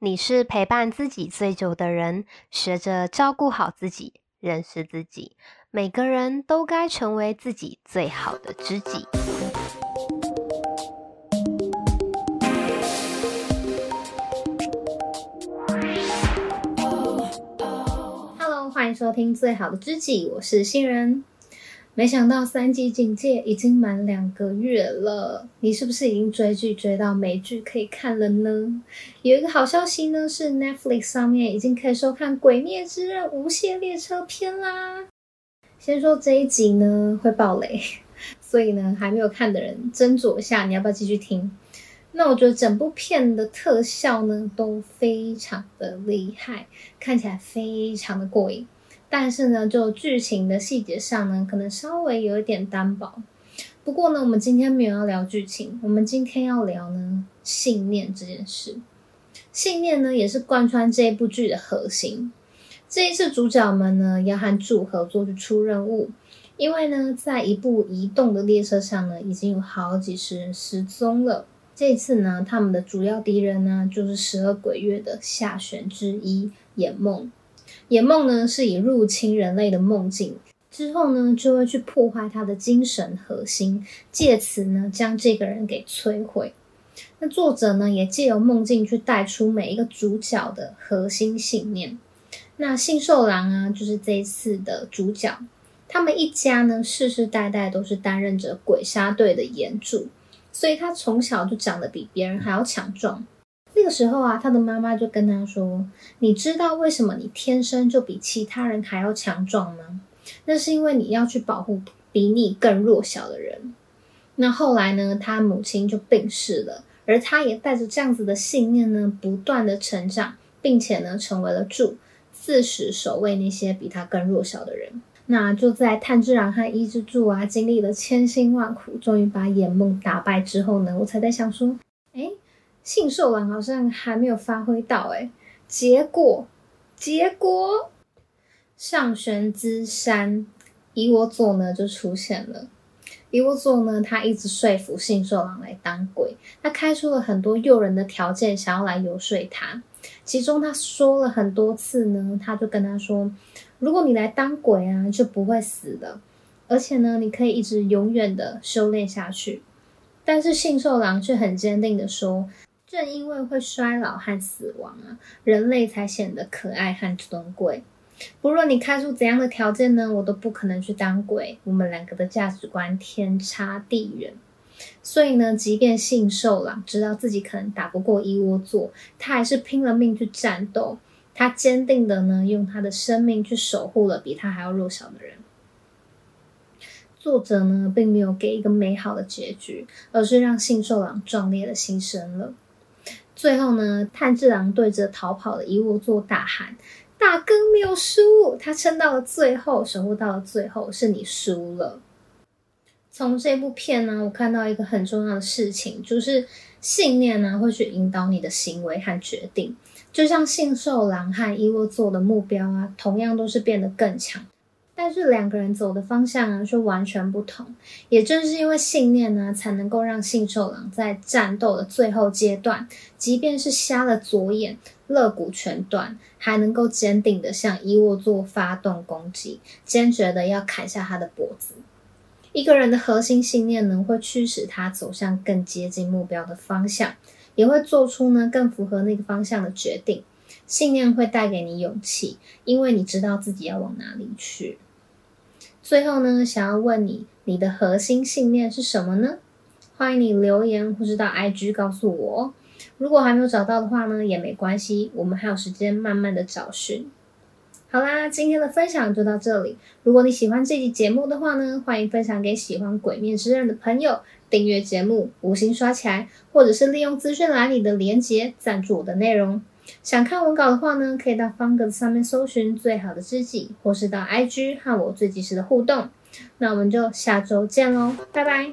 你是陪伴自己最久的人，学着照顾好自己，认识自己。每个人都该成为自己最好的知己。欢迎收听《最好的知己》，我是新人。没想到三级警戒已经满两个月了，你是不是已经追剧追到没剧可以看了呢？有一个好消息呢，是 Netflix 上面已经可以收看《鬼灭之刃：无限列车篇》啦。先说这一集呢会爆雷，所以呢还没有看的人斟酌一下，你要不要继续听？那我觉得整部片的特效呢都非常的厉害，看起来非常的过瘾。但是呢，就剧情的细节上呢，可能稍微有一点单薄。不过呢，我们今天没有要聊剧情，我们今天要聊呢信念这件事。信念呢，也是贯穿这一部剧的核心。这一次主角们呢，要和柱合作去出任务，因为呢，在一部移动的列车上呢，已经有好几十人失踪了。这一次呢，他们的主要敌人呢，就是十二鬼月的下弦之一魇梦。魇梦呢，是以入侵人类的梦境之后呢，就会去破坏他的精神核心，借此呢将这个人给摧毁。那作者呢也借由梦境去带出每一个主角的核心信念。那信寿郎啊，就是这一次的主角，他们一家呢世世代代都是担任着鬼杀队的炎柱，所以他从小就长得比别人还要强壮。这时候啊，他的妈妈就跟他说：“你知道为什么你天生就比其他人还要强壮吗？那是因为你要去保护比你更弱小的人。”那后来呢，他母亲就病逝了，而他也带着这样子的信念呢，不断的成长，并且呢，成为了柱，自始守卫那些比他更弱小的人。那就在炭治郎和伊之助啊，经历了千辛万苦，终于把眼梦打败之后呢，我才在想说，诶杏寿郎好像还没有发挥到诶，结果结果上弦之山猗窝座呢就出现了。猗窝座呢，他一直说服信寿郎来当鬼，他开出了很多诱人的条件，想要来游说他。其中他说了很多次呢，他就跟他说：“如果你来当鬼啊，就不会死的，而且呢，你可以一直永远的修炼下去。”但是信寿郎却很坚定的说。正因为会衰老和死亡啊，人类才显得可爱和尊贵。不论你开出怎样的条件呢，我都不可能去当鬼。我们两个的价值观天差地远。所以呢，即便杏寿郎知道自己可能打不过猗窝座，他还是拼了命去战斗。他坚定的呢，用他的生命去守护了比他还要弱小的人。作者呢，并没有给一个美好的结局，而是让杏寿郎壮烈的牺牲了。最后呢，炭治郎对着逃跑的猗窝座大喊：“大哥没有输，他撑到了最后，守护到了最后，是你输了。”从这部片呢，我看到一个很重要的事情，就是信念呢会去引导你的行为和决定。就像杏寿郎和猗窝座的目标啊，同样都是变得更强。但是两个人走的方向呢，却完全不同。也正是因为信念呢，才能够让信受郎在战斗的最后阶段，即便是瞎了左眼、肋骨全断，还能够坚定的向伊沃座发动攻击，坚决的要砍下他的脖子。一个人的核心信念呢，会驱使他走向更接近目标的方向，也会做出呢更符合那个方向的决定。信念会带给你勇气，因为你知道自己要往哪里去。最后呢，想要问你，你的核心信念是什么呢？欢迎你留言或是到 IG 告诉我。如果还没有找到的话呢，也没关系，我们还有时间慢慢的找寻。好啦，今天的分享就到这里。如果你喜欢这期节目的话呢，欢迎分享给喜欢《鬼灭之刃》的朋友，订阅节目，五星刷起来，或者是利用资讯栏里的连结赞助我的内容。想看文稿的话呢，可以到方格子上面搜寻最好的知己，或是到 IG 和我最及时的互动。那我们就下周见喽，拜拜。